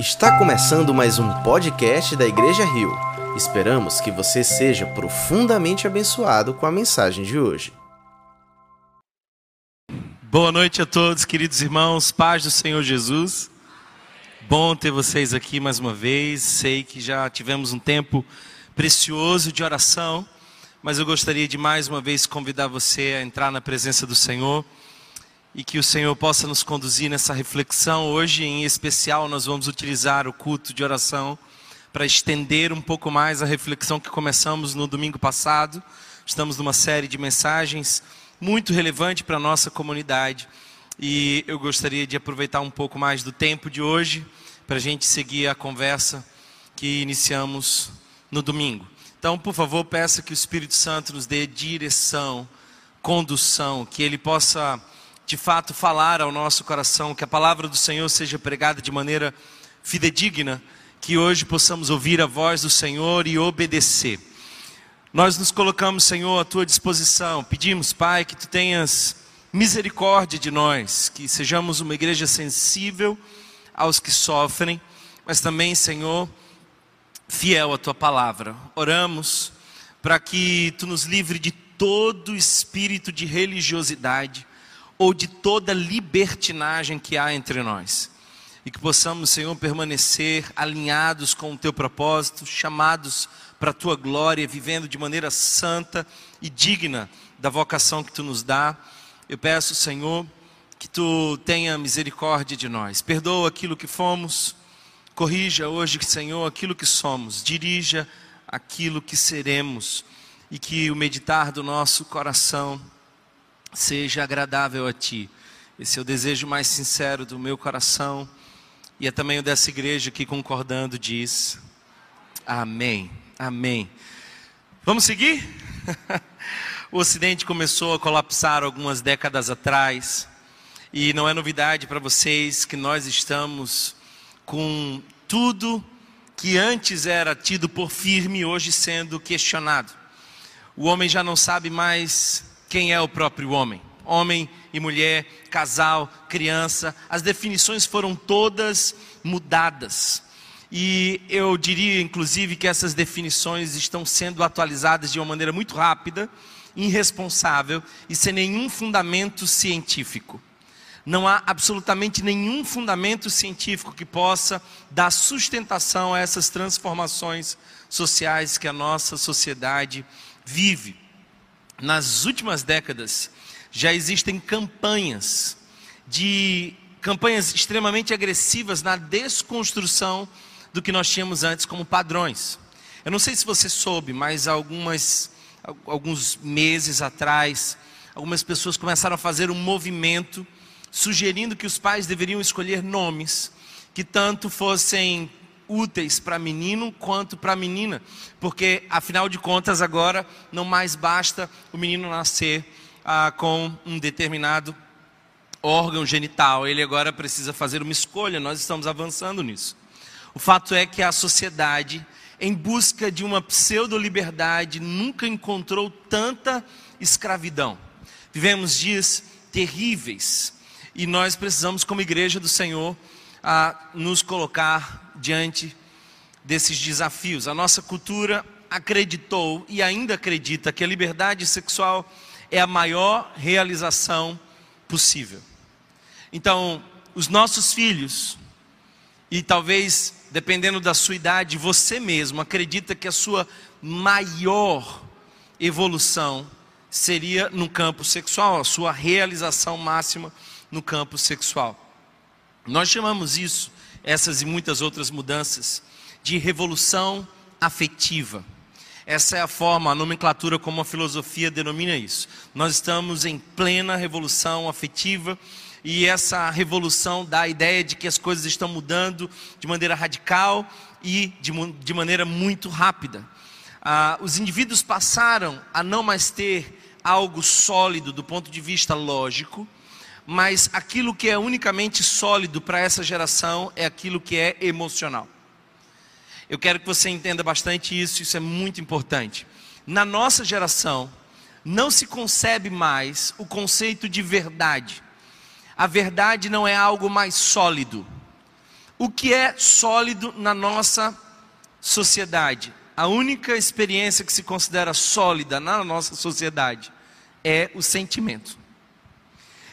Está começando mais um podcast da Igreja Rio. Esperamos que você seja profundamente abençoado com a mensagem de hoje. Boa noite a todos, queridos irmãos, paz do Senhor Jesus. Bom ter vocês aqui mais uma vez. Sei que já tivemos um tempo precioso de oração, mas eu gostaria de mais uma vez convidar você a entrar na presença do Senhor e que o Senhor possa nos conduzir nessa reflexão. Hoje, em especial, nós vamos utilizar o culto de oração para estender um pouco mais a reflexão que começamos no domingo passado. Estamos numa série de mensagens muito relevante para a nossa comunidade e eu gostaria de aproveitar um pouco mais do tempo de hoje para a gente seguir a conversa que iniciamos no domingo. Então, por favor, peça que o Espírito Santo nos dê direção, condução, que ele possa de fato falar ao nosso coração, que a palavra do Senhor seja pregada de maneira fidedigna, que hoje possamos ouvir a voz do Senhor e obedecer. Nós nos colocamos, Senhor, à tua disposição. Pedimos, Pai, que tu tenhas misericórdia de nós, que sejamos uma igreja sensível aos que sofrem, mas também, Senhor, fiel à tua palavra. Oramos para que tu nos livre de todo espírito de religiosidade, ou de toda libertinagem que há entre nós. E que possamos, Senhor, permanecer alinhados com o teu propósito, chamados para a tua glória, vivendo de maneira santa e digna da vocação que tu nos dá. Eu peço, Senhor, que tu tenha misericórdia de nós. Perdoa aquilo que fomos, corrija hoje, Senhor, aquilo que somos, dirija aquilo que seremos e que o meditar do nosso coração seja agradável a Ti. Esse é o desejo mais sincero do meu coração e é também o dessa igreja que concordando diz: Amém, Amém. Vamos seguir? o Ocidente começou a colapsar algumas décadas atrás e não é novidade para vocês que nós estamos com tudo que antes era tido por firme hoje sendo questionado. O homem já não sabe mais quem é o próprio homem. Homem e mulher, casal, criança, as definições foram todas mudadas. E eu diria, inclusive, que essas definições estão sendo atualizadas de uma maneira muito rápida, irresponsável e sem nenhum fundamento científico. Não há absolutamente nenhum fundamento científico que possa dar sustentação a essas transformações sociais que a nossa sociedade vive nas últimas décadas, já existem campanhas de campanhas extremamente agressivas na desconstrução do que nós tínhamos antes como padrões. Eu não sei se você soube, mas algumas alguns meses atrás, algumas pessoas começaram a fazer um movimento sugerindo que os pais deveriam escolher nomes que tanto fossem úteis para menino quanto para menina, porque afinal de contas agora não mais basta o menino nascer ah, com um determinado órgão genital, ele agora precisa fazer uma escolha, nós estamos avançando nisso. O fato é que a sociedade, em busca de uma pseudo-liberdade, nunca encontrou tanta escravidão. Vivemos dias terríveis e nós precisamos, como igreja do Senhor, a nos colocar diante desses desafios. A nossa cultura acreditou e ainda acredita que a liberdade sexual é a maior realização possível. Então, os nossos filhos, e talvez dependendo da sua idade, você mesmo acredita que a sua maior evolução seria no campo sexual, a sua realização máxima no campo sexual. Nós chamamos isso, essas e muitas outras mudanças, de revolução afetiva. Essa é a forma, a nomenclatura como a filosofia denomina isso. Nós estamos em plena revolução afetiva e essa revolução dá a ideia de que as coisas estão mudando de maneira radical e de, de maneira muito rápida. Ah, os indivíduos passaram a não mais ter algo sólido do ponto de vista lógico, mas aquilo que é unicamente sólido para essa geração é aquilo que é emocional. Eu quero que você entenda bastante isso, isso é muito importante. Na nossa geração, não se concebe mais o conceito de verdade. A verdade não é algo mais sólido. o que é sólido na nossa sociedade? A única experiência que se considera sólida na nossa sociedade é o sentimento.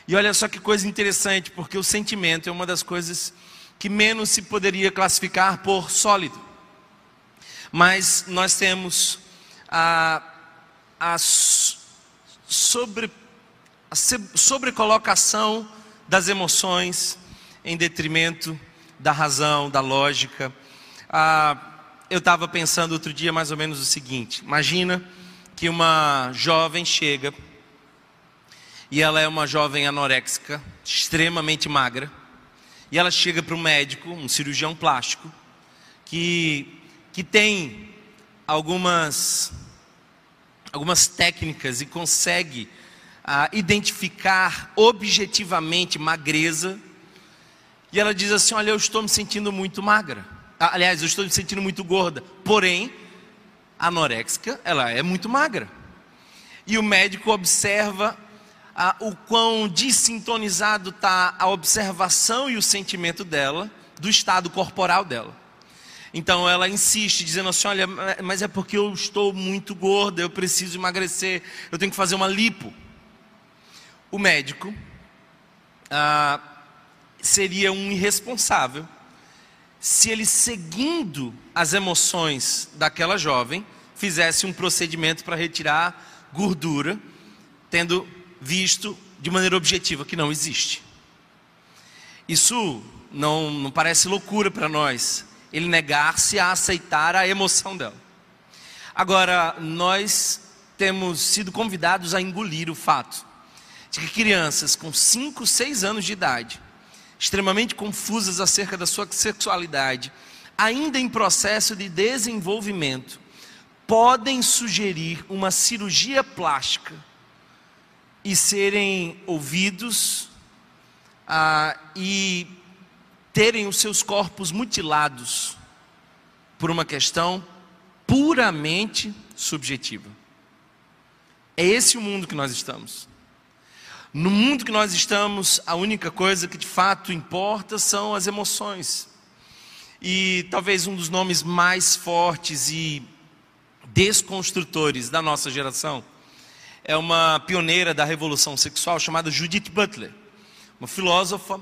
E olha só que coisa interessante, porque o sentimento é uma das coisas que menos se poderia classificar por sólido. Mas nós temos a, a, sobre, a sobrecolocação das emoções em detrimento da razão, da lógica. Ah, eu estava pensando outro dia mais ou menos o seguinte: imagina que uma jovem chega e ela é uma jovem anoréxica, extremamente magra, e ela chega para um médico, um cirurgião plástico, que, que tem algumas, algumas técnicas e consegue ah, identificar objetivamente magreza, e ela diz assim: Olha, eu estou me sentindo muito magra. Ah, aliás, eu estou me sentindo muito gorda. Porém, anoréxica, ela é muito magra. E o médico observa o quão desintonizado está a observação e o sentimento dela, do estado corporal dela. Então ela insiste, dizendo assim: olha, mas é porque eu estou muito gorda, eu preciso emagrecer, eu tenho que fazer uma lipo. O médico ah, seria um irresponsável se ele, seguindo as emoções daquela jovem, fizesse um procedimento para retirar gordura, tendo visto de maneira objetiva que não existe. Isso não, não parece loucura para nós, ele negar-se a aceitar a emoção dela. Agora, nós temos sido convidados a engolir o fato de que crianças com 5, 6 anos de idade, extremamente confusas acerca da sua sexualidade, ainda em processo de desenvolvimento, podem sugerir uma cirurgia plástica e serem ouvidos ah, e terem os seus corpos mutilados por uma questão puramente subjetiva. É esse o mundo que nós estamos. No mundo que nós estamos, a única coisa que de fato importa são as emoções. E talvez um dos nomes mais fortes e desconstrutores da nossa geração é uma pioneira da revolução sexual chamada Judith Butler, uma filósofa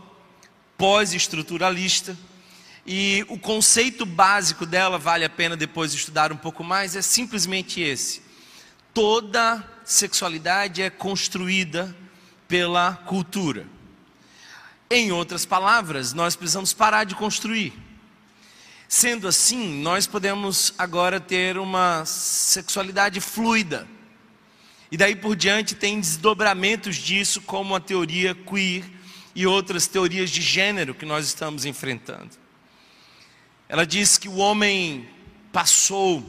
pós-estruturalista. E o conceito básico dela, vale a pena depois estudar um pouco mais, é simplesmente esse: toda sexualidade é construída pela cultura. Em outras palavras, nós precisamos parar de construir. Sendo assim, nós podemos agora ter uma sexualidade fluida e daí por diante tem desdobramentos disso, como a teoria queer e outras teorias de gênero que nós estamos enfrentando. Ela diz que o homem passou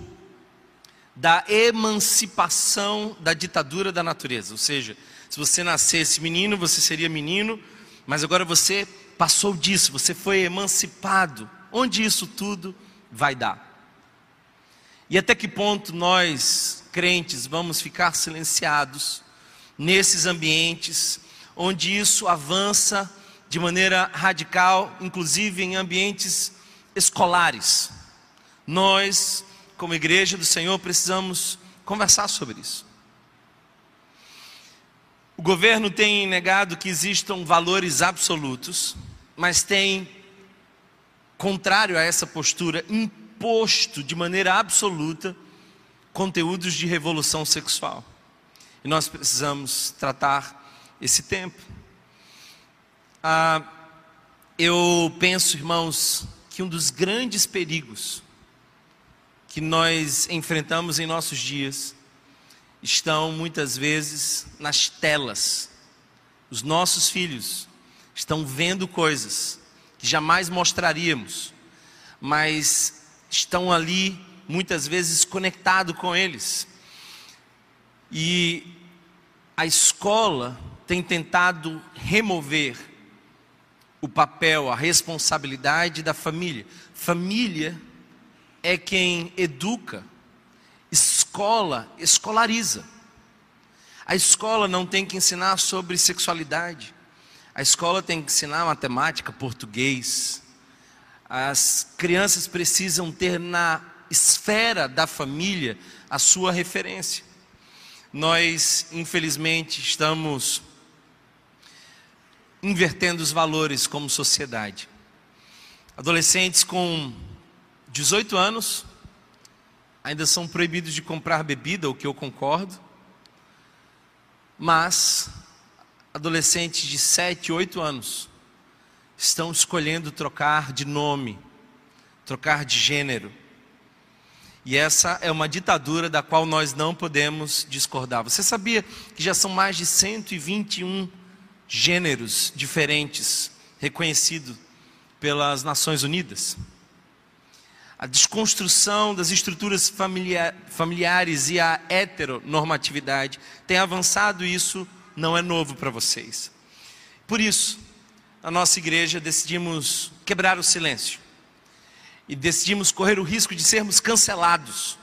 da emancipação da ditadura da natureza, ou seja, se você nascesse menino, você seria menino, mas agora você passou disso, você foi emancipado. Onde isso tudo vai dar? E até que ponto nós crentes vamos ficar silenciados nesses ambientes onde isso avança de maneira radical, inclusive em ambientes escolares. Nós, como igreja do Senhor, precisamos conversar sobre isso. O governo tem negado que existam valores absolutos, mas tem, contrário a essa postura, imposto de maneira absoluta conteúdos de revolução sexual. E nós precisamos tratar esse tempo. Ah, eu penso, irmãos, que um dos grandes perigos que nós enfrentamos em nossos dias estão muitas vezes nas telas. Os nossos filhos estão vendo coisas que jamais mostraríamos, mas estão ali muitas vezes conectado com eles. E a escola tem tentado remover o papel, a responsabilidade da família. Família é quem educa, escola escolariza. A escola não tem que ensinar sobre sexualidade. A escola tem que ensinar matemática, português, As crianças precisam ter na esfera da família a sua referência. Nós, infelizmente, estamos invertendo os valores como sociedade. Adolescentes com 18 anos ainda são proibidos de comprar bebida, o que eu concordo. Mas adolescentes de 7, 8 anos estão escolhendo trocar de nome, trocar de gênero. E essa é uma ditadura da qual nós não podemos discordar. Você sabia que já são mais de 121 gêneros diferentes reconhecidos pelas Nações Unidas? A desconstrução das estruturas familiar, familiares e a heteronormatividade tem avançado, isso não é novo para vocês. Por isso, na nossa igreja decidimos quebrar o silêncio e decidimos correr o risco de sermos cancelados.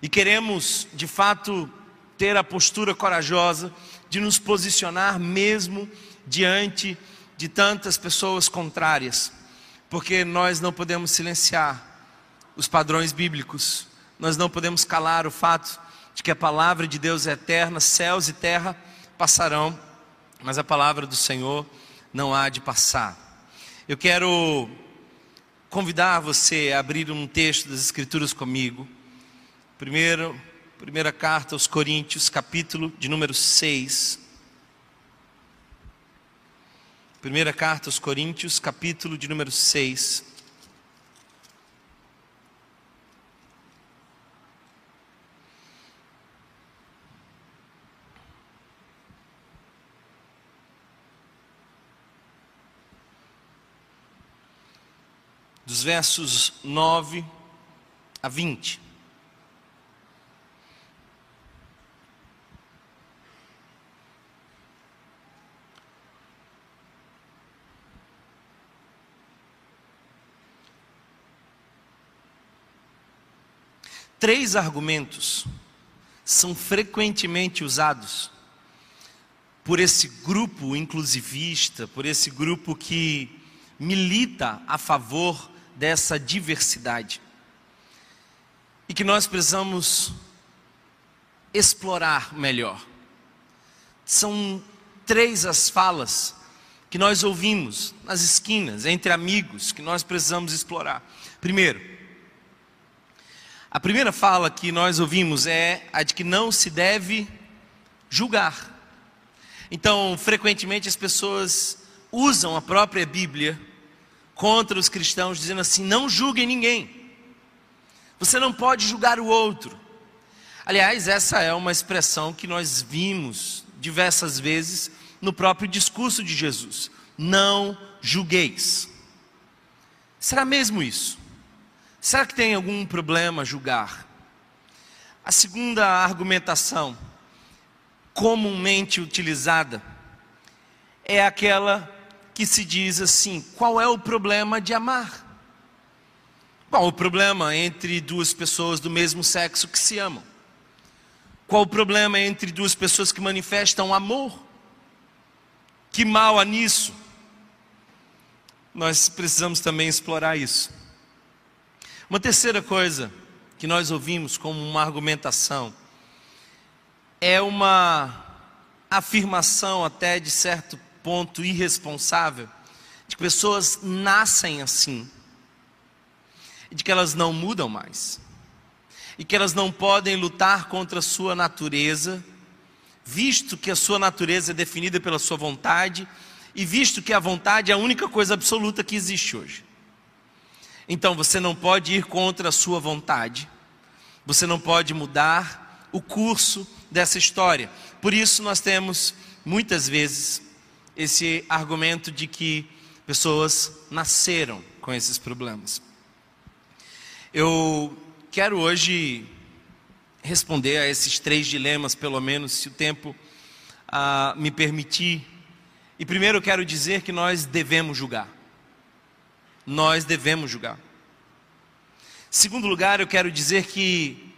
E queremos, de fato, ter a postura corajosa de nos posicionar mesmo diante de tantas pessoas contrárias, porque nós não podemos silenciar os padrões bíblicos, nós não podemos calar o fato de que a palavra de Deus é eterna, céus e terra passarão, mas a palavra do Senhor não há de passar. Eu quero convidar você a abrir um texto das Escrituras comigo. Primeiro, primeira carta aos Coríntios, capítulo de número 6. Primeira carta aos Coríntios, capítulo de número 6. Dos versos 9 a 20. Três argumentos são frequentemente usados por esse grupo inclusivista, por esse grupo que milita a favor dessa diversidade. E que nós precisamos explorar melhor. São três as falas que nós ouvimos nas esquinas, entre amigos, que nós precisamos explorar. Primeiro, a primeira fala que nós ouvimos é a de que não se deve julgar. Então, frequentemente as pessoas usam a própria Bíblia contra os cristãos, dizendo assim: não julguem ninguém, você não pode julgar o outro. Aliás, essa é uma expressão que nós vimos diversas vezes no próprio discurso de Jesus: não julgueis. Será mesmo isso? Será que tem algum problema julgar? A segunda argumentação, comumente utilizada, é aquela que se diz assim: qual é o problema de amar? Qual o problema entre duas pessoas do mesmo sexo que se amam? Qual o problema entre duas pessoas que manifestam amor? Que mal há nisso? Nós precisamos também explorar isso. Uma terceira coisa que nós ouvimos como uma argumentação é uma afirmação até de certo ponto irresponsável de que pessoas nascem assim, de que elas não mudam mais, e que elas não podem lutar contra a sua natureza, visto que a sua natureza é definida pela sua vontade, e visto que a vontade é a única coisa absoluta que existe hoje. Então você não pode ir contra a sua vontade, você não pode mudar o curso dessa história. Por isso nós temos muitas vezes esse argumento de que pessoas nasceram com esses problemas. Eu quero hoje responder a esses três dilemas, pelo menos, se o tempo ah, me permitir. E primeiro eu quero dizer que nós devemos julgar. Nós devemos julgar. Segundo lugar, eu quero dizer que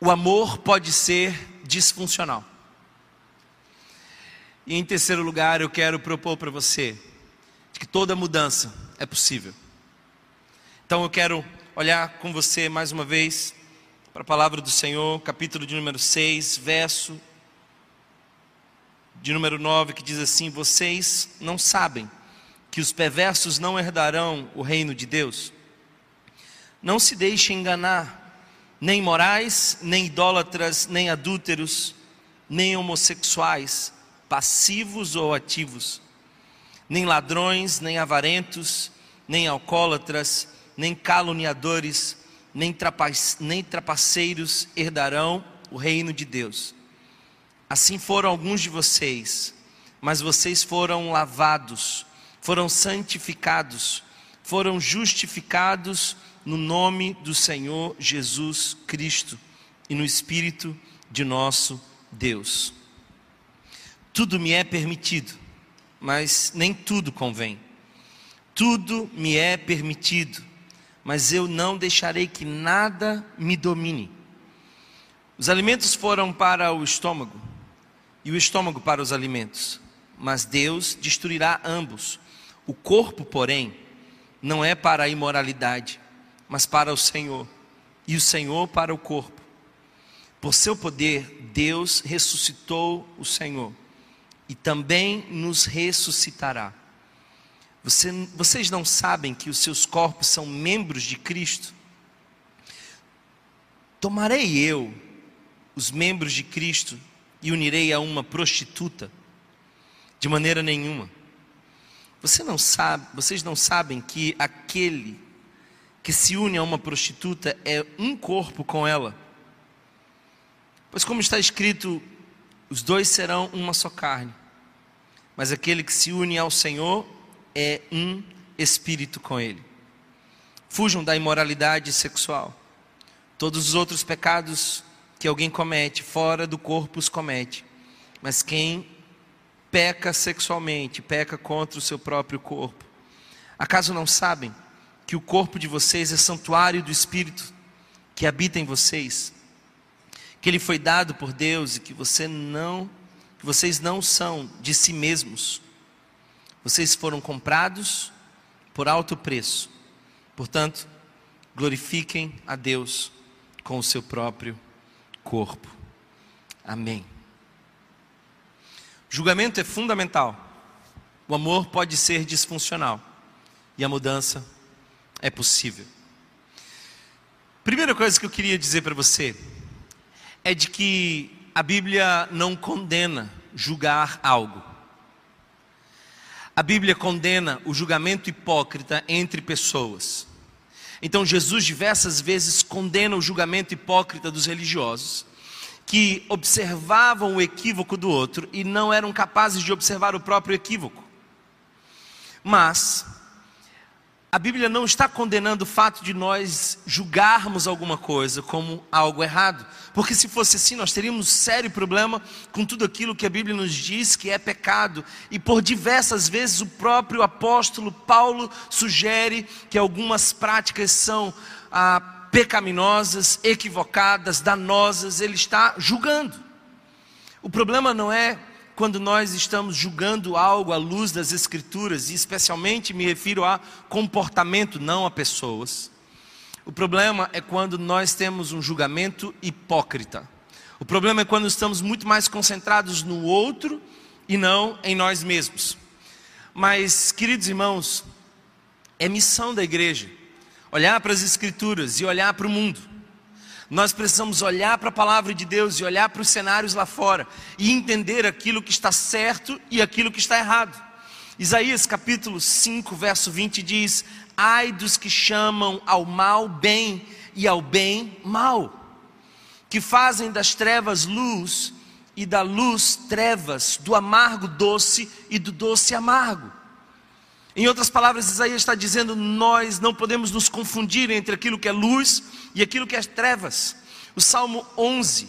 o amor pode ser disfuncional. E em terceiro lugar, eu quero propor para você que toda mudança é possível. Então eu quero olhar com você mais uma vez para a palavra do Senhor, capítulo de número 6, verso de número 9, que diz assim: Vocês não sabem que os perversos não herdarão o reino de Deus? Não se deixem enganar, nem morais, nem idólatras, nem adúlteros, nem homossexuais, passivos ou ativos, nem ladrões, nem avarentos, nem alcoólatras, nem caluniadores, nem, nem trapaceiros herdarão o reino de Deus. Assim foram alguns de vocês, mas vocês foram lavados, foram santificados, foram justificados no nome do Senhor Jesus Cristo e no Espírito de nosso Deus. Tudo me é permitido, mas nem tudo convém. Tudo me é permitido, mas eu não deixarei que nada me domine. Os alimentos foram para o estômago, e o estômago para os alimentos, mas Deus destruirá ambos. O corpo, porém, não é para a imoralidade, mas para o Senhor, e o Senhor para o corpo. Por seu poder, Deus ressuscitou o Senhor e também nos ressuscitará. Você, vocês não sabem que os seus corpos são membros de Cristo? Tomarei eu os membros de Cristo e unirei a uma prostituta? De maneira nenhuma. Você não sabe, vocês não sabem que aquele que se une a uma prostituta é um corpo com ela. Pois como está escrito, os dois serão uma só carne. Mas aquele que se une ao Senhor é um espírito com Ele. Fujam da imoralidade sexual. Todos os outros pecados que alguém comete fora do corpo os comete. Mas quem peca sexualmente, peca contra o seu próprio corpo. Acaso não sabem que o corpo de vocês é santuário do Espírito que habita em vocês? Que ele foi dado por Deus e que você não, que vocês não são de si mesmos vocês foram comprados por alto preço. Portanto, glorifiquem a Deus com o seu próprio corpo. Amém. O julgamento é fundamental. O amor pode ser disfuncional e a mudança é possível. Primeira coisa que eu queria dizer para você é de que a Bíblia não condena julgar algo. A Bíblia condena o julgamento hipócrita entre pessoas. Então, Jesus diversas vezes condena o julgamento hipócrita dos religiosos, que observavam o equívoco do outro e não eram capazes de observar o próprio equívoco. Mas, a Bíblia não está condenando o fato de nós julgarmos alguma coisa como algo errado, porque se fosse assim, nós teríamos sério problema com tudo aquilo que a Bíblia nos diz que é pecado, e por diversas vezes o próprio apóstolo Paulo sugere que algumas práticas são ah, pecaminosas, equivocadas, danosas, ele está julgando. O problema não é quando nós estamos julgando algo à luz das Escrituras, e especialmente me refiro a comportamento, não a pessoas. O problema é quando nós temos um julgamento hipócrita. O problema é quando estamos muito mais concentrados no outro e não em nós mesmos. Mas, queridos irmãos, é missão da igreja olhar para as Escrituras e olhar para o mundo nós precisamos olhar para a palavra de Deus e olhar para os cenários lá fora e entender aquilo que está certo e aquilo que está errado. Isaías capítulo 5, verso 20 diz: Ai dos que chamam ao mal bem e ao bem mal, que fazem das trevas luz e da luz trevas, do amargo doce e do doce amargo. Em outras palavras, Isaías está dizendo: nós não podemos nos confundir entre aquilo que é luz e aquilo que é trevas. O Salmo 11,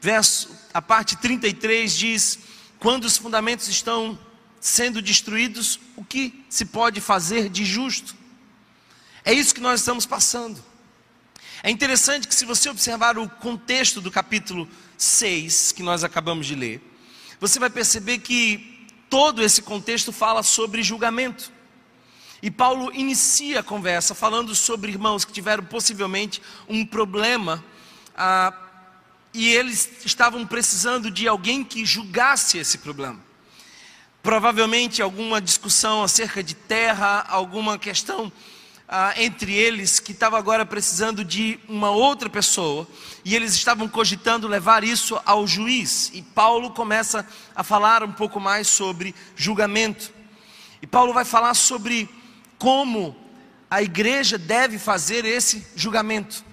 verso, a parte 33 diz: Quando os fundamentos estão sendo destruídos, o que se pode fazer de justo? É isso que nós estamos passando. É interessante que, se você observar o contexto do capítulo 6, que nós acabamos de ler, você vai perceber que todo esse contexto fala sobre julgamento. E Paulo inicia a conversa falando sobre irmãos que tiveram possivelmente um problema ah, e eles estavam precisando de alguém que julgasse esse problema. Provavelmente alguma discussão acerca de terra, alguma questão ah, entre eles que estava agora precisando de uma outra pessoa e eles estavam cogitando levar isso ao juiz. E Paulo começa a falar um pouco mais sobre julgamento. E Paulo vai falar sobre como a igreja deve fazer esse julgamento.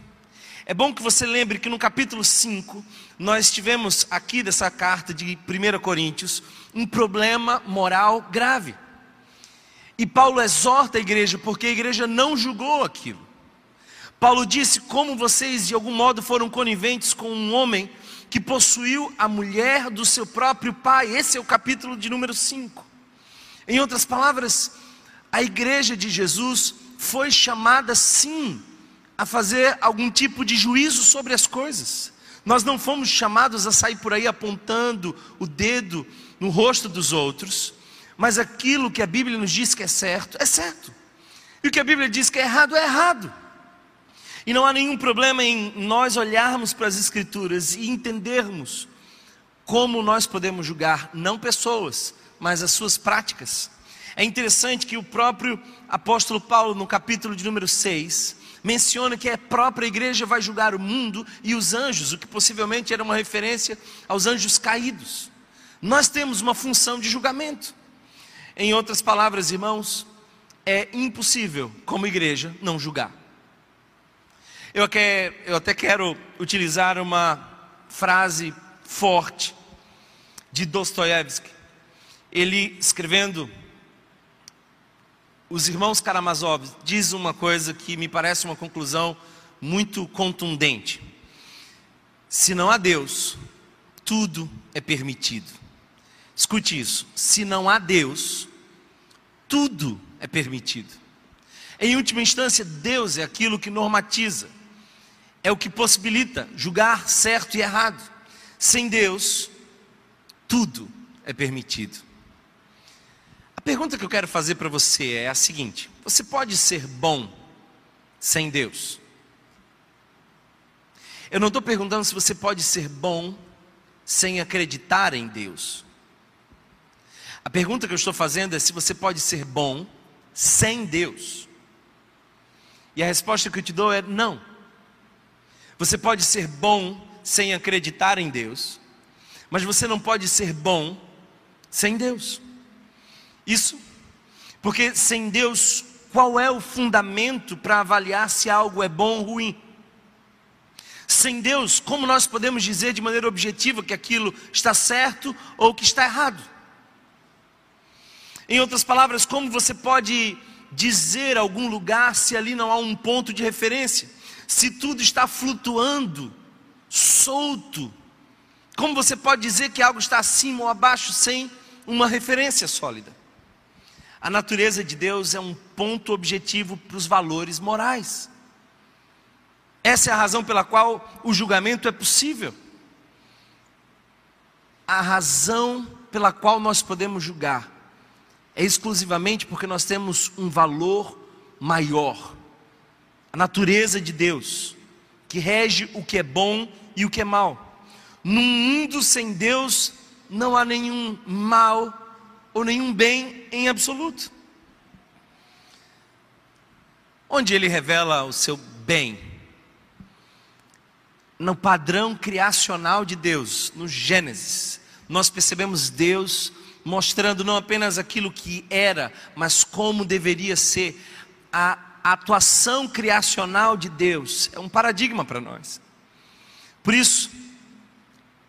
É bom que você lembre que no capítulo 5, nós tivemos aqui dessa carta de 1 Coríntios um problema moral grave. E Paulo exorta a igreja porque a igreja não julgou aquilo. Paulo disse: Como vocês de algum modo foram coniventes com um homem que possuiu a mulher do seu próprio pai. Esse é o capítulo de número 5. Em outras palavras, a igreja de Jesus foi chamada sim a fazer algum tipo de juízo sobre as coisas. Nós não fomos chamados a sair por aí apontando o dedo no rosto dos outros, mas aquilo que a Bíblia nos diz que é certo, é certo. E o que a Bíblia diz que é errado, é errado. E não há nenhum problema em nós olharmos para as Escrituras e entendermos como nós podemos julgar não pessoas, mas as suas práticas. É interessante que o próprio apóstolo Paulo, no capítulo de número 6, menciona que a própria igreja vai julgar o mundo e os anjos, o que possivelmente era uma referência aos anjos caídos. Nós temos uma função de julgamento. Em outras palavras, irmãos, é impossível, como igreja, não julgar. Eu, eu até quero utilizar uma frase forte de Dostoiévski. Ele escrevendo os irmãos Karamazov diz uma coisa que me parece uma conclusão muito contundente. Se não há Deus, tudo é permitido. Escute isso: se não há Deus, tudo é permitido. Em última instância, Deus é aquilo que normatiza, é o que possibilita julgar certo e errado. Sem Deus, tudo é permitido pergunta que eu quero fazer para você é a seguinte: você pode ser bom sem Deus? Eu não estou perguntando se você pode ser bom sem acreditar em Deus. A pergunta que eu estou fazendo é se você pode ser bom sem Deus. E a resposta que eu te dou é não. Você pode ser bom sem acreditar em Deus, mas você não pode ser bom sem Deus. Isso, porque sem Deus, qual é o fundamento para avaliar se algo é bom ou ruim? Sem Deus, como nós podemos dizer de maneira objetiva que aquilo está certo ou que está errado? Em outras palavras, como você pode dizer algum lugar se ali não há um ponto de referência? Se tudo está flutuando, solto, como você pode dizer que algo está acima ou abaixo sem uma referência sólida? A natureza de Deus é um ponto objetivo para os valores morais. Essa é a razão pela qual o julgamento é possível. A razão pela qual nós podemos julgar é exclusivamente porque nós temos um valor maior. A natureza de Deus, que rege o que é bom e o que é mal. Num mundo sem Deus, não há nenhum mal ou nenhum bem em absoluto. Onde ele revela o seu bem? No padrão criacional de Deus, no Gênesis, nós percebemos Deus mostrando não apenas aquilo que era, mas como deveria ser. A atuação criacional de Deus é um paradigma para nós. Por isso,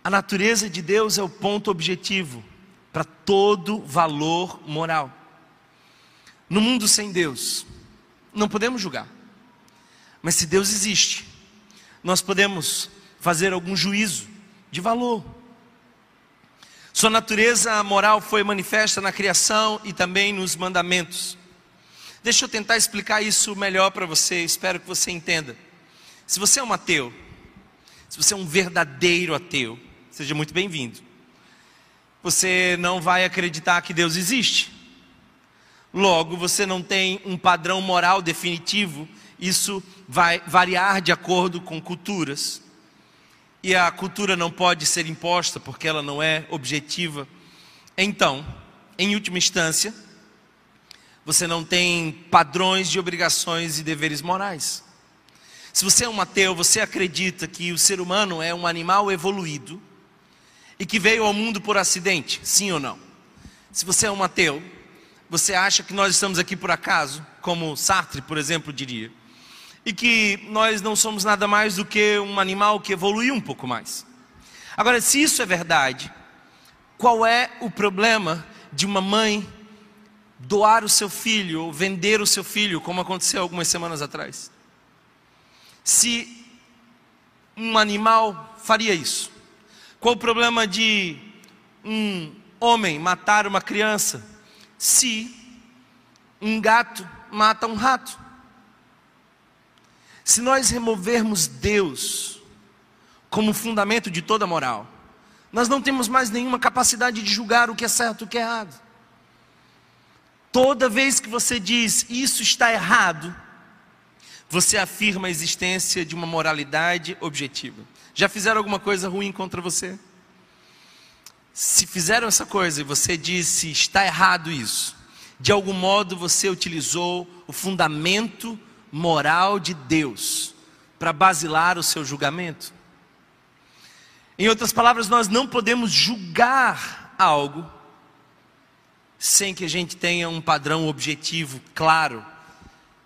a natureza de Deus é o ponto objetivo para todo valor moral. No mundo sem Deus, não podemos julgar. Mas se Deus existe, nós podemos fazer algum juízo de valor. Sua natureza moral foi manifesta na criação e também nos mandamentos. Deixa eu tentar explicar isso melhor para você, espero que você entenda. Se você é um ateu, se você é um verdadeiro ateu, seja muito bem-vindo você não vai acreditar que Deus existe. Logo, você não tem um padrão moral definitivo, isso vai variar de acordo com culturas. E a cultura não pode ser imposta porque ela não é objetiva. Então, em última instância, você não tem padrões de obrigações e deveres morais. Se você é um ateu, você acredita que o ser humano é um animal evoluído e que veio ao mundo por acidente, sim ou não? Se você é um ateu, você acha que nós estamos aqui por acaso, como Sartre, por exemplo, diria, e que nós não somos nada mais do que um animal que evoluiu um pouco mais. Agora, se isso é verdade, qual é o problema de uma mãe doar o seu filho ou vender o seu filho, como aconteceu algumas semanas atrás? Se um animal faria isso, qual o problema de um homem matar uma criança se um gato mata um rato? Se nós removermos Deus como fundamento de toda moral, nós não temos mais nenhuma capacidade de julgar o que é certo e o que é errado. Toda vez que você diz isso está errado, você afirma a existência de uma moralidade objetiva. Já fizeram alguma coisa ruim contra você? Se fizeram essa coisa e você disse está errado isso, de algum modo você utilizou o fundamento moral de Deus para basilar o seu julgamento. Em outras palavras, nós não podemos julgar algo sem que a gente tenha um padrão objetivo claro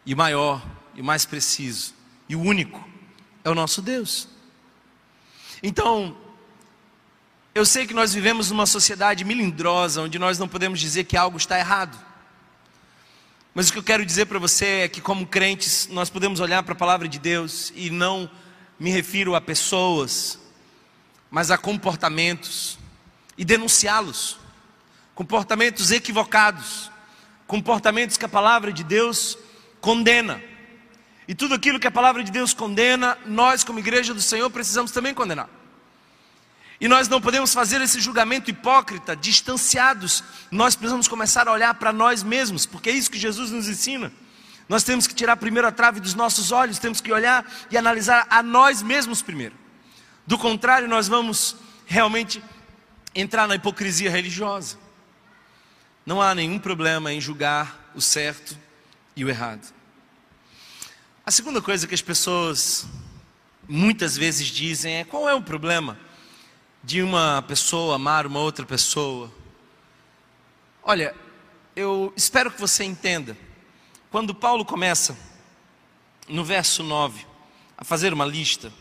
e maior e mais preciso e o único é o nosso Deus. Então, eu sei que nós vivemos numa sociedade melindrosa, onde nós não podemos dizer que algo está errado. Mas o que eu quero dizer para você é que, como crentes, nós podemos olhar para a palavra de Deus e não me refiro a pessoas, mas a comportamentos e denunciá-los. Comportamentos equivocados, comportamentos que a palavra de Deus condena. E tudo aquilo que a palavra de Deus condena, nós, como igreja do Senhor, precisamos também condenar. E nós não podemos fazer esse julgamento hipócrita, distanciados. Nós precisamos começar a olhar para nós mesmos, porque é isso que Jesus nos ensina. Nós temos que tirar primeiro a trave dos nossos olhos, temos que olhar e analisar a nós mesmos primeiro. Do contrário, nós vamos realmente entrar na hipocrisia religiosa. Não há nenhum problema em julgar o certo e o errado. A segunda coisa que as pessoas muitas vezes dizem é: qual é o problema de uma pessoa amar uma outra pessoa? Olha, eu espero que você entenda. Quando Paulo começa, no verso 9, a fazer uma lista,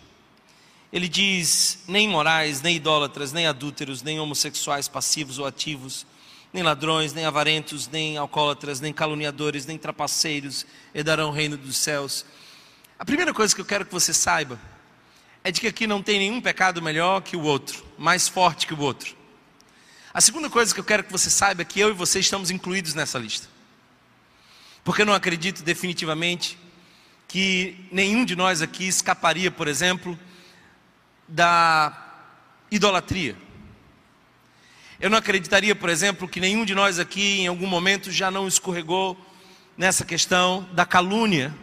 ele diz: nem morais, nem idólatras, nem adúlteros, nem homossexuais passivos ou ativos, nem ladrões, nem avarentos, nem alcoólatras, nem caluniadores, nem trapaceiros herdarão o reino dos céus. A primeira coisa que eu quero que você saiba é de que aqui não tem nenhum pecado melhor que o outro, mais forte que o outro. A segunda coisa que eu quero que você saiba é que eu e você estamos incluídos nessa lista. Porque eu não acredito definitivamente que nenhum de nós aqui escaparia, por exemplo, da idolatria. Eu não acreditaria, por exemplo, que nenhum de nós aqui em algum momento já não escorregou nessa questão da calúnia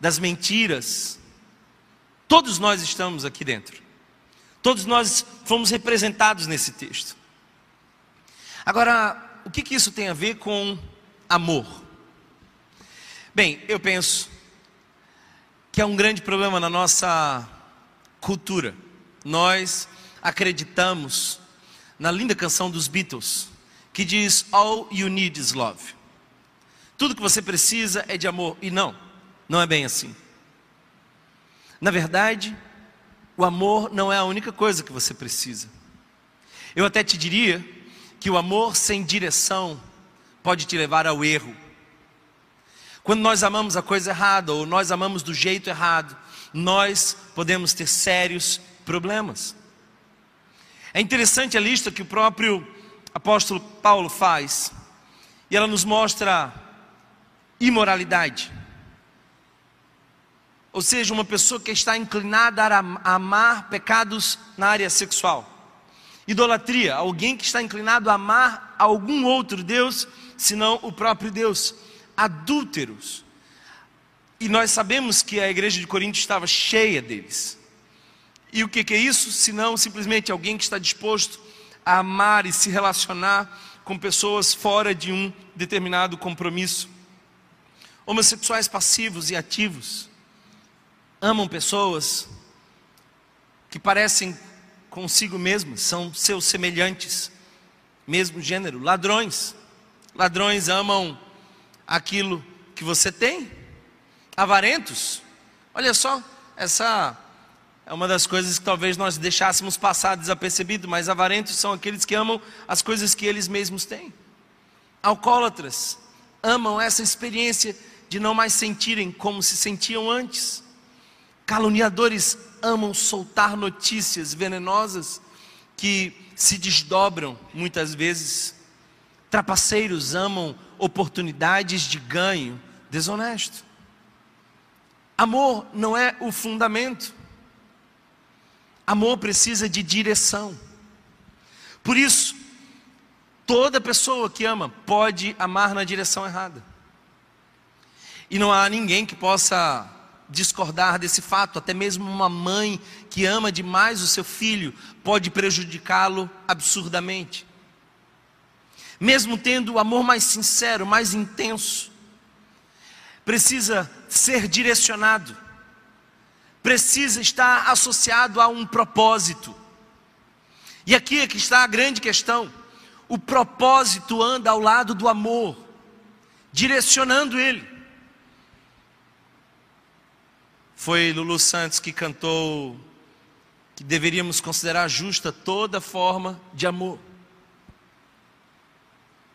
das mentiras. Todos nós estamos aqui dentro. Todos nós fomos representados nesse texto. Agora, o que, que isso tem a ver com amor? Bem, eu penso que é um grande problema na nossa cultura. Nós acreditamos na linda canção dos Beatles, que diz: All you need is love. Tudo que você precisa é de amor. E não. Não é bem assim. Na verdade, o amor não é a única coisa que você precisa. Eu até te diria que o amor sem direção pode te levar ao erro. Quando nós amamos a coisa errada ou nós amamos do jeito errado, nós podemos ter sérios problemas. É interessante a lista que o próprio apóstolo Paulo faz, e ela nos mostra imoralidade. Ou seja, uma pessoa que está inclinada a amar pecados na área sexual. Idolatria, alguém que está inclinado a amar algum outro Deus senão o próprio Deus. Adúlteros. E nós sabemos que a igreja de Corinto estava cheia deles. E o que é isso? Senão simplesmente alguém que está disposto a amar e se relacionar com pessoas fora de um determinado compromisso. Homossexuais passivos e ativos amam pessoas que parecem consigo mesmos, são seus semelhantes, mesmo gênero. Ladrões, ladrões amam aquilo que você tem. Avarentos, olha só, essa é uma das coisas que talvez nós deixássemos passar desapercebido, mas avarentos são aqueles que amam as coisas que eles mesmos têm. Alcoólatras amam essa experiência de não mais sentirem como se sentiam antes. Caluniadores amam soltar notícias venenosas que se desdobram muitas vezes. Trapaceiros amam oportunidades de ganho desonesto. Amor não é o fundamento. Amor precisa de direção. Por isso, toda pessoa que ama pode amar na direção errada. E não há ninguém que possa discordar desse fato, até mesmo uma mãe que ama demais o seu filho pode prejudicá-lo absurdamente. Mesmo tendo o amor mais sincero, mais intenso, precisa ser direcionado precisa estar associado a um propósito. E aqui é que está a grande questão. O propósito anda ao lado do amor, direcionando ele. Foi Lulu Santos que cantou que deveríamos considerar justa toda forma de amor.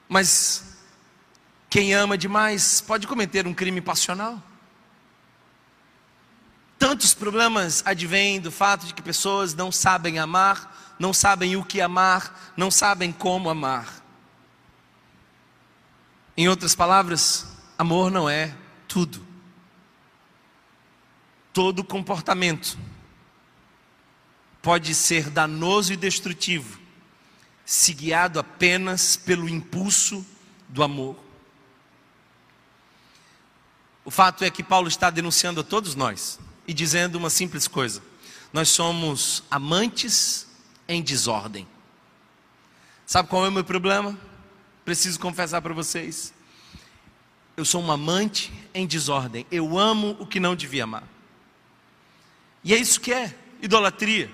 Mas quem ama demais pode cometer um crime passional. Tantos problemas advêm do fato de que pessoas não sabem amar, não sabem o que amar, não sabem como amar. Em outras palavras, amor não é tudo. Todo comportamento pode ser danoso e destrutivo, se guiado apenas pelo impulso do amor. O fato é que Paulo está denunciando a todos nós e dizendo uma simples coisa: nós somos amantes em desordem. Sabe qual é o meu problema? Preciso confessar para vocês. Eu sou um amante em desordem. Eu amo o que não devia amar. E é isso que é idolatria.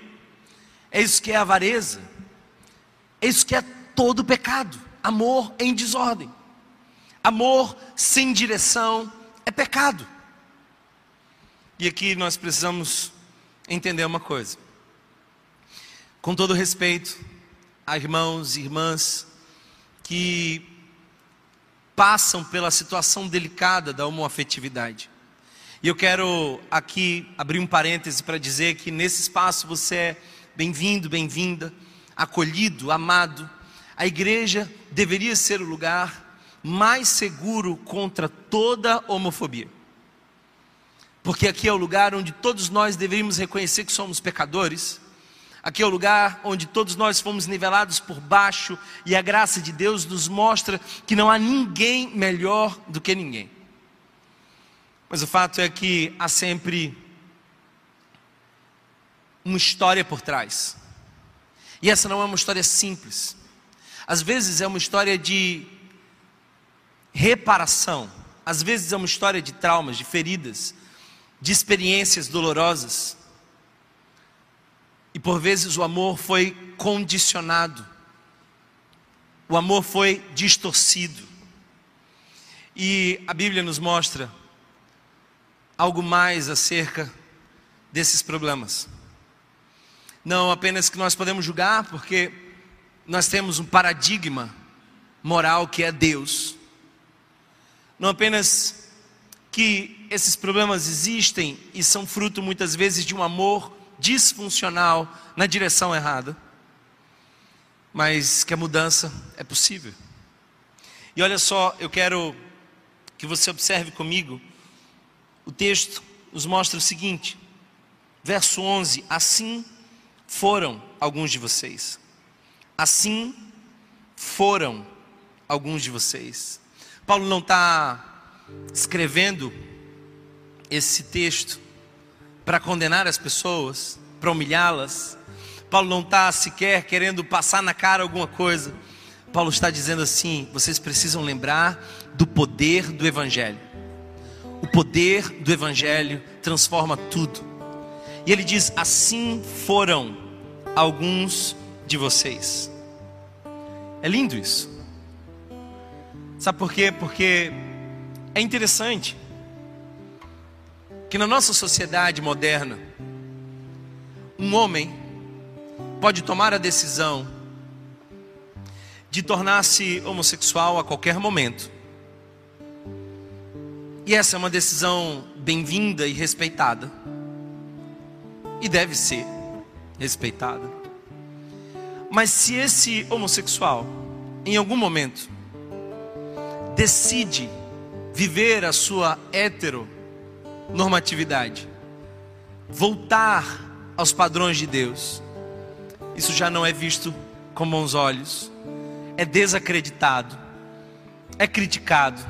É isso que é avareza. É isso que é todo pecado. Amor em desordem. Amor sem direção é pecado. E aqui nós precisamos entender uma coisa. Com todo respeito a irmãos e irmãs que passam pela situação delicada da homoafetividade. E eu quero aqui abrir um parêntese para dizer que nesse espaço você é bem-vindo, bem-vinda, acolhido, amado. A igreja deveria ser o lugar mais seguro contra toda homofobia porque aqui é o lugar onde todos nós deveríamos reconhecer que somos pecadores. Aqui é o lugar onde todos nós fomos nivelados por baixo e a graça de Deus nos mostra que não há ninguém melhor do que ninguém. Mas o fato é que há sempre uma história por trás. E essa não é uma história simples. Às vezes é uma história de reparação, às vezes é uma história de traumas, de feridas, de experiências dolorosas. E por vezes o amor foi condicionado, o amor foi distorcido. E a Bíblia nos mostra algo mais acerca desses problemas. Não apenas que nós podemos julgar, porque nós temos um paradigma moral que é Deus. Não apenas que esses problemas existem e são fruto muitas vezes de um amor disfuncional na direção errada, mas que a mudança é possível. E olha só, eu quero que você observe comigo, o texto nos mostra o seguinte, verso 11: Assim foram alguns de vocês, assim foram alguns de vocês. Paulo não está escrevendo esse texto para condenar as pessoas, para humilhá-las. Paulo não está sequer querendo passar na cara alguma coisa. Paulo está dizendo assim: vocês precisam lembrar do poder do Evangelho. O poder do Evangelho transforma tudo. E ele diz: assim foram alguns de vocês. É lindo isso. Sabe por quê? Porque é interessante que na nossa sociedade moderna, um homem pode tomar a decisão de tornar-se homossexual a qualquer momento. E essa é uma decisão bem-vinda e respeitada. E deve ser respeitada. Mas se esse homossexual, em algum momento, decide viver a sua heteronormatividade, voltar aos padrões de Deus, isso já não é visto com bons olhos, é desacreditado, é criticado,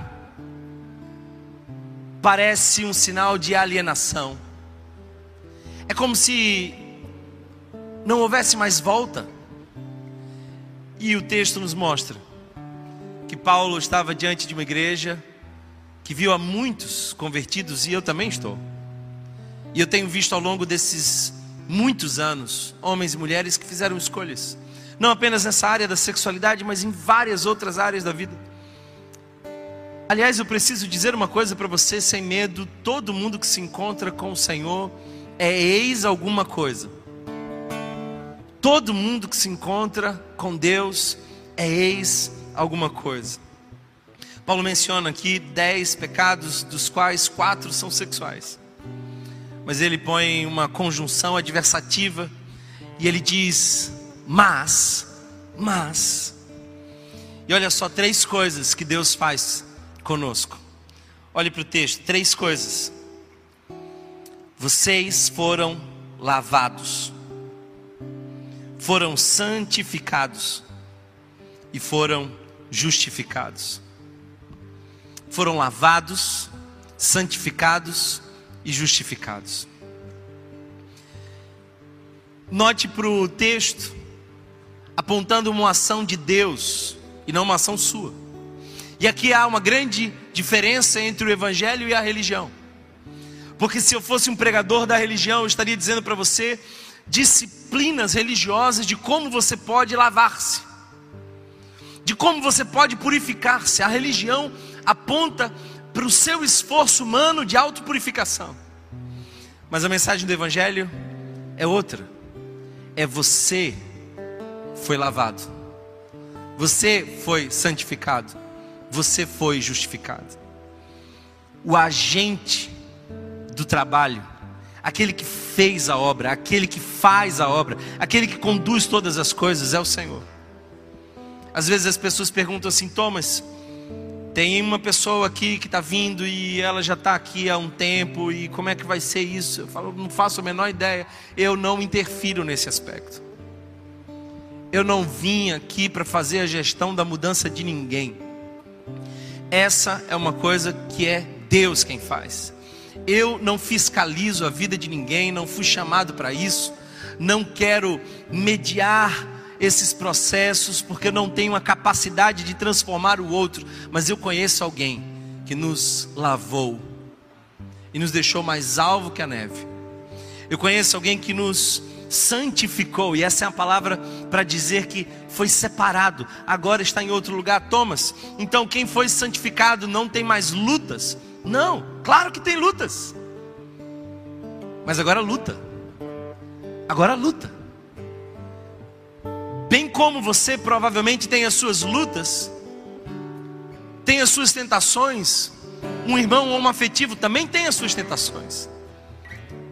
parece um sinal de alienação. É como se não houvesse mais volta. E o texto nos mostra que Paulo estava diante de uma igreja que viu a muitos convertidos e eu também estou. E eu tenho visto ao longo desses muitos anos homens e mulheres que fizeram escolhas não apenas nessa área da sexualidade, mas em várias outras áreas da vida. Aliás, eu preciso dizer uma coisa para você sem medo: todo mundo que se encontra com o Senhor é ex alguma coisa. Todo mundo que se encontra com Deus é ex alguma coisa. Paulo menciona aqui dez pecados, dos quais quatro são sexuais. Mas ele põe uma conjunção adversativa e ele diz: mas, mas. E olha só, três coisas que Deus faz conosco. Olhe para o texto, três coisas. Vocês foram lavados, foram santificados e foram justificados. Foram lavados, santificados e justificados. Note para o texto apontando uma ação de Deus e não uma ação sua. E aqui há uma grande diferença entre o evangelho e a religião. Porque se eu fosse um pregador da religião, eu estaria dizendo para você disciplinas religiosas de como você pode lavar-se, de como você pode purificar-se. A religião aponta para o seu esforço humano de autopurificação. Mas a mensagem do Evangelho é outra. É você foi lavado, você foi santificado, você foi justificado. O agente do trabalho, aquele que fez a obra, aquele que faz a obra, aquele que conduz todas as coisas é o Senhor. Às vezes as pessoas perguntam assim, Thomas, tem uma pessoa aqui que está vindo e ela já está aqui há um tempo e como é que vai ser isso? Eu falo, não faço a menor ideia. Eu não interfiro nesse aspecto. Eu não vim aqui para fazer a gestão da mudança de ninguém. Essa é uma coisa que é Deus quem faz. Eu não fiscalizo a vida de ninguém, não fui chamado para isso. Não quero mediar esses processos porque eu não tenho a capacidade de transformar o outro, mas eu conheço alguém que nos lavou e nos deixou mais alvo que a neve. Eu conheço alguém que nos santificou, e essa é a palavra para dizer que foi separado, agora está em outro lugar. Thomas, então quem foi santificado não tem mais lutas? Não, claro que tem lutas, mas agora luta, agora luta. Bem como você provavelmente tem as suas lutas, tem as suas tentações, um irmão ou um afetivo também tem as suas tentações.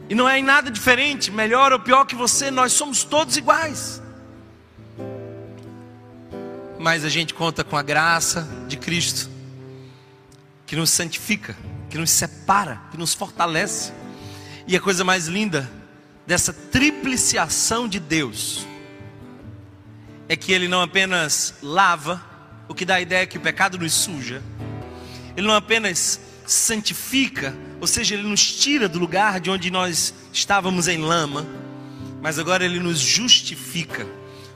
E não é em nada diferente, melhor ou pior que você, nós somos todos iguais. Mas a gente conta com a graça de Cristo, que nos santifica, que nos separa, que nos fortalece. E a coisa mais linda dessa tripliciação de Deus é que Ele não apenas lava, o que dá a ideia que o pecado nos suja, ele não apenas santifica, ou seja, ele nos tira do lugar de onde nós estávamos em lama, mas agora ele nos justifica.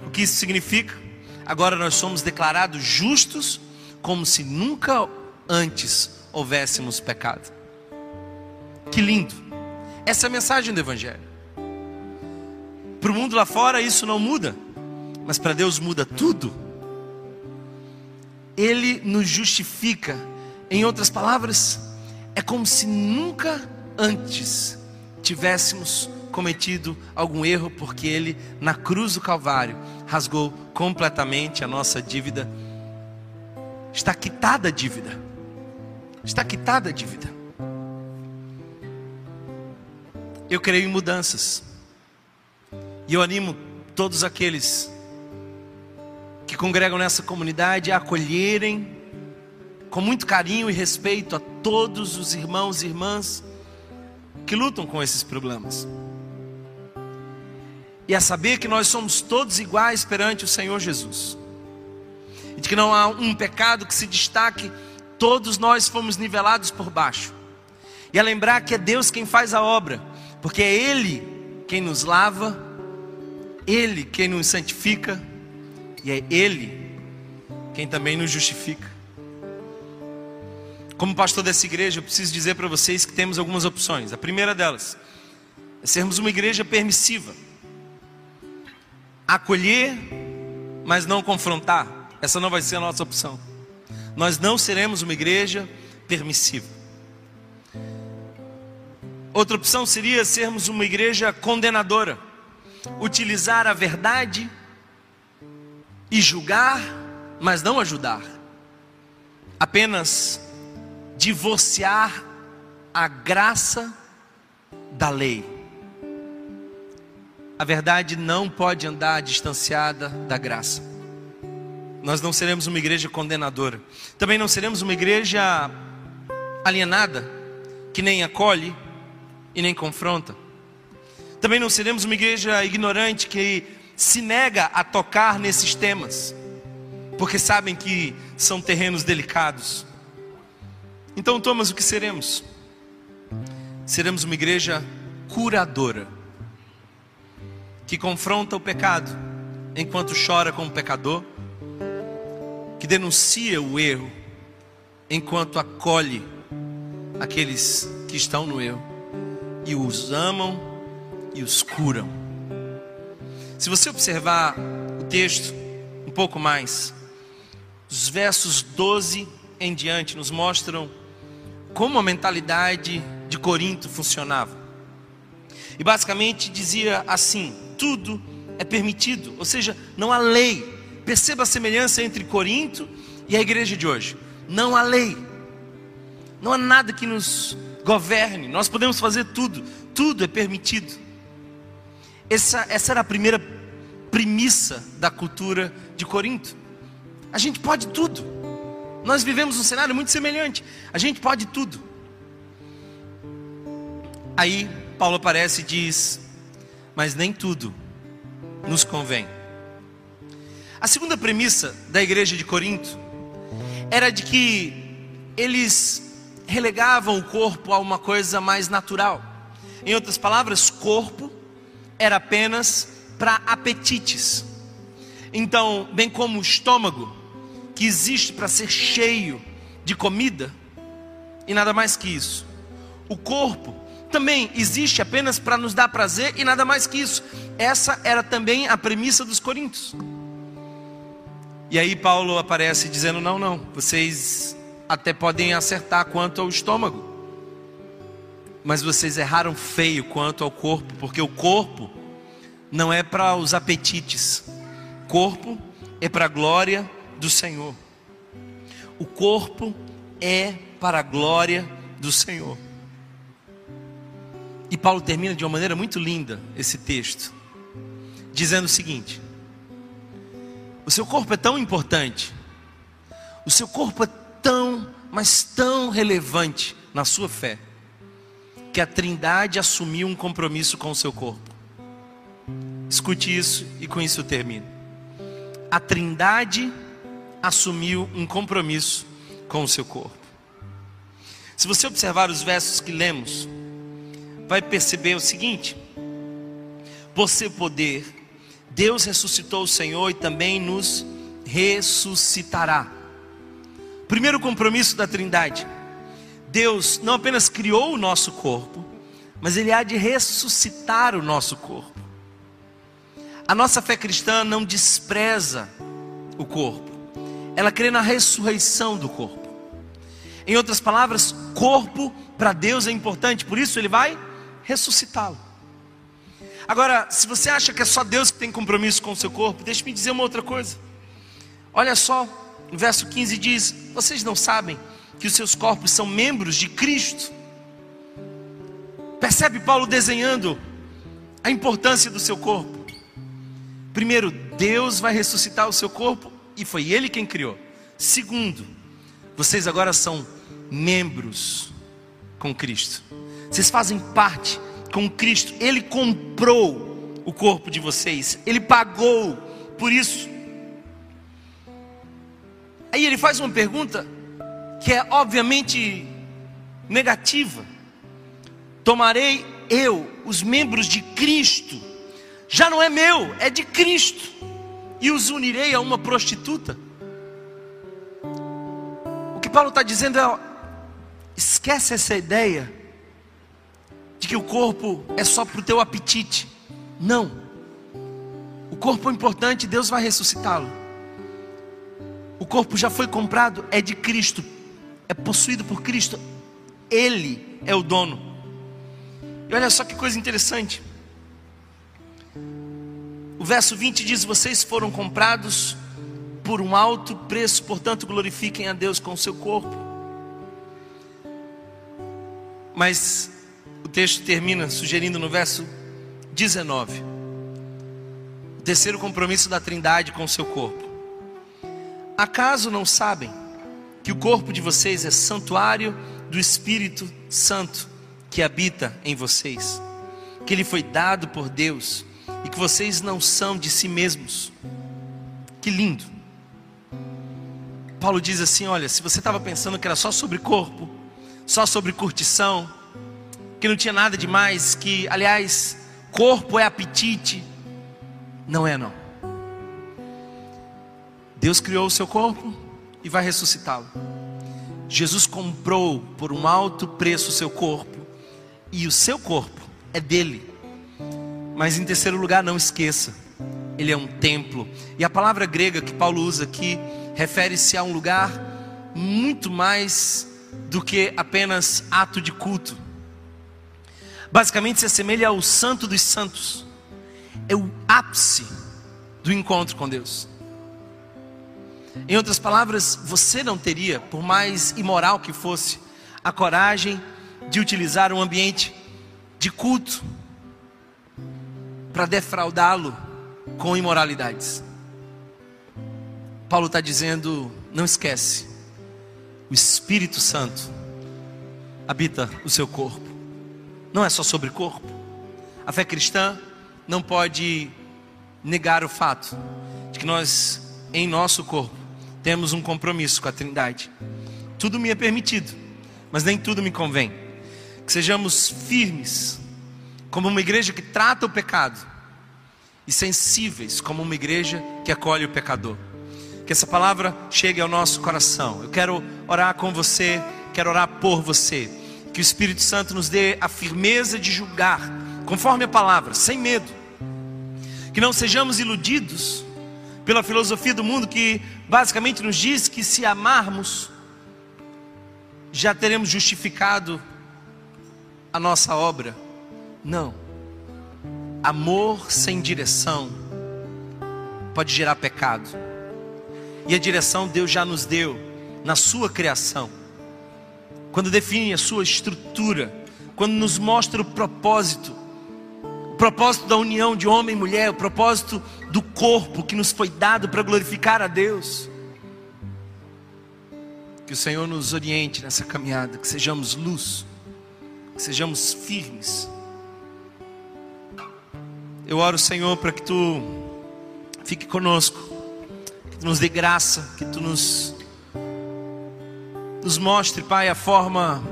O que isso significa? Agora nós somos declarados justos como se nunca antes houvéssemos pecado. Que lindo! Essa é a mensagem do Evangelho. Para o mundo lá fora isso não muda, mas para Deus muda tudo. Ele nos justifica, em outras palavras, é como se nunca antes tivéssemos cometido algum erro, porque Ele, na cruz do Calvário, rasgou completamente a nossa dívida. Está quitada a dívida. Está quitada a dívida. Eu creio em mudanças. E eu animo todos aqueles que congregam nessa comunidade a acolherem com muito carinho e respeito a todos os irmãos e irmãs que lutam com esses problemas. E a saber que nós somos todos iguais perante o Senhor Jesus. E de que não há um pecado que se destaque, todos nós fomos nivelados por baixo. E a lembrar que é Deus quem faz a obra, porque é Ele quem nos lava, Ele quem nos santifica, e é Ele quem também nos justifica. Como pastor dessa igreja, eu preciso dizer para vocês que temos algumas opções. A primeira delas é sermos uma igreja permissiva, acolher, mas não confrontar. Essa não vai ser a nossa opção. Nós não seremos uma igreja permissiva. Outra opção seria sermos uma igreja condenadora, utilizar a verdade e julgar, mas não ajudar, apenas divorciar a graça da lei. A verdade não pode andar distanciada da graça. Nós não seremos uma igreja condenadora, também não seremos uma igreja alienada, que nem acolhe e nem confronta. Também não seremos uma igreja ignorante que se nega a tocar nesses temas, porque sabem que são terrenos delicados. Então, Thomas, o que seremos? Seremos uma igreja curadora, que confronta o pecado enquanto chora com o pecador, que denuncia o erro enquanto acolhe aqueles que estão no erro e os amam e os curam. Se você observar o texto um pouco mais, os versos 12 em diante nos mostram como a mentalidade de Corinto funcionava. E basicamente dizia assim: tudo é permitido, ou seja, não há lei. Perceba a semelhança entre Corinto e a igreja de hoje. Não há lei, não há nada que nos governe, nós podemos fazer tudo, tudo é permitido. Essa, essa era a primeira premissa da cultura de Corinto. A gente pode tudo. Nós vivemos um cenário muito semelhante. A gente pode tudo. Aí Paulo aparece e diz: Mas nem tudo nos convém. A segunda premissa da igreja de Corinto era de que eles relegavam o corpo a uma coisa mais natural. Em outras palavras, corpo era apenas para apetites. Então, bem como o estômago, que existe para ser cheio de comida, e nada mais que isso. O corpo também existe apenas para nos dar prazer e nada mais que isso. Essa era também a premissa dos coríntios. E aí Paulo aparece dizendo: não, não, vocês até podem acertar quanto ao estômago, mas vocês erraram feio quanto ao corpo, porque o corpo não é para os apetites, corpo é para a glória do Senhor. O corpo é para a glória do Senhor. E Paulo termina de uma maneira muito linda esse texto, dizendo o seguinte: O seu corpo é tão importante, o seu corpo é tão, mas tão relevante na sua fé, que a Trindade assumiu um compromisso com o seu corpo. Escute isso e com isso eu termino. A Trindade assumiu um compromisso com o seu corpo. Se você observar os versos que lemos, vai perceber o seguinte: por seu poder, Deus ressuscitou o Senhor e também nos ressuscitará. Primeiro compromisso da Trindade. Deus não apenas criou o nosso corpo, mas Ele há de ressuscitar o nosso corpo. A nossa fé cristã não despreza o corpo, ela crê na ressurreição do corpo. Em outras palavras, corpo para Deus é importante, por isso Ele vai ressuscitá-lo. Agora, se você acha que é só Deus que tem compromisso com o seu corpo, deixe-me dizer uma outra coisa. Olha só, no verso 15 diz: Vocês não sabem que os seus corpos são membros de Cristo. Percebe Paulo desenhando a importância do seu corpo? Primeiro, Deus vai ressuscitar o seu corpo e foi Ele quem criou. Segundo, vocês agora são membros com Cristo. Vocês fazem parte com Cristo. Ele comprou o corpo de vocês. Ele pagou por isso. Aí ele faz uma pergunta que é obviamente negativa. Tomarei eu os membros de Cristo, já não é meu, é de Cristo, e os unirei a uma prostituta. O que Paulo está dizendo é: esquece essa ideia de que o corpo é só para o teu apetite. Não. O corpo é importante, Deus vai ressuscitá-lo. O corpo já foi comprado, é de Cristo é possuído por Cristo, Ele é o dono. E olha só que coisa interessante. O verso 20 diz: Vocês foram comprados por um alto preço, portanto glorifiquem a Deus com o seu corpo. Mas o texto termina sugerindo no verso 19: o terceiro compromisso da Trindade com o seu corpo. Acaso não sabem que o corpo de vocês é santuário do Espírito Santo que habita em vocês, que ele foi dado por Deus e que vocês não são de si mesmos. Que lindo. Paulo diz assim: olha, se você estava pensando que era só sobre corpo, só sobre curtição, que não tinha nada demais, que aliás, corpo é apetite, não é não. Deus criou o seu corpo, e vai ressuscitá-lo. Jesus comprou por um alto preço o seu corpo, e o seu corpo é dele. Mas em terceiro lugar, não esqueça, ele é um templo. E a palavra grega que Paulo usa aqui refere-se a um lugar muito mais do que apenas ato de culto. Basicamente se assemelha ao santo dos santos. É o ápice do encontro com Deus. Em outras palavras, você não teria, por mais imoral que fosse, a coragem de utilizar um ambiente de culto para defraudá-lo com imoralidades. Paulo está dizendo: não esquece, o Espírito Santo habita o seu corpo. Não é só sobre corpo. A fé cristã não pode negar o fato de que nós, em nosso corpo, temos um compromisso com a Trindade. Tudo me é permitido, mas nem tudo me convém. Que sejamos firmes, como uma igreja que trata o pecado, e sensíveis, como uma igreja que acolhe o pecador. Que essa palavra chegue ao nosso coração. Eu quero orar com você, quero orar por você. Que o Espírito Santo nos dê a firmeza de julgar, conforme a palavra, sem medo. Que não sejamos iludidos pela filosofia do mundo que basicamente nos diz que se amarmos, já teremos justificado a nossa obra. Não. Amor sem direção pode gerar pecado. E a direção Deus já nos deu na sua criação. Quando define a sua estrutura, quando nos mostra o propósito propósito da união de homem e mulher, o propósito do corpo que nos foi dado para glorificar a Deus. Que o Senhor nos oriente nessa caminhada, que sejamos luz, que sejamos firmes. Eu oro, Senhor, para que tu fique conosco, que tu nos dê graça, que tu nos nos mostre, Pai, a forma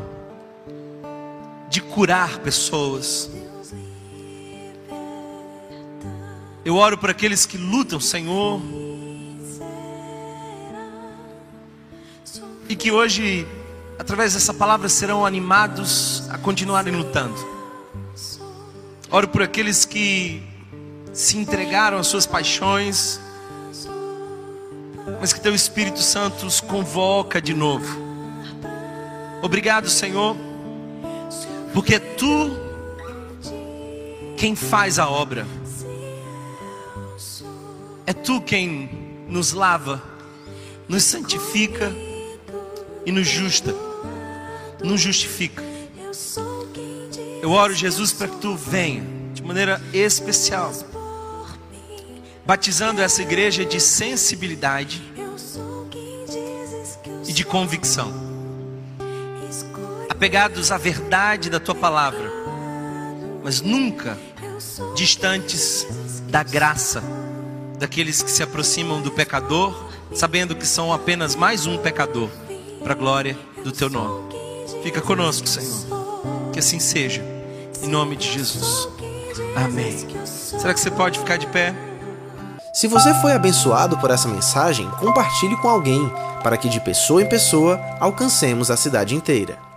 de curar pessoas. Eu oro por aqueles que lutam, Senhor, e que hoje, através dessa palavra, serão animados a continuarem lutando. Oro por aqueles que se entregaram às suas paixões, mas que Teu Espírito Santo os convoca de novo. Obrigado, Senhor, porque é Tu quem faz a obra, é Tu quem nos lava, nos santifica e nos justa, nos justifica. Eu oro, Jesus, para que Tu venha de maneira especial, batizando essa igreja de sensibilidade e de convicção, apegados à verdade da Tua palavra, mas nunca distantes da graça daqueles que se aproximam do pecador, sabendo que são apenas mais um pecador para a glória do teu nome. Fica conosco, Senhor. Que assim seja. Em nome de Jesus. Amém. Será que você pode ficar de pé? Se você foi abençoado por essa mensagem, compartilhe com alguém, para que de pessoa em pessoa alcancemos a cidade inteira.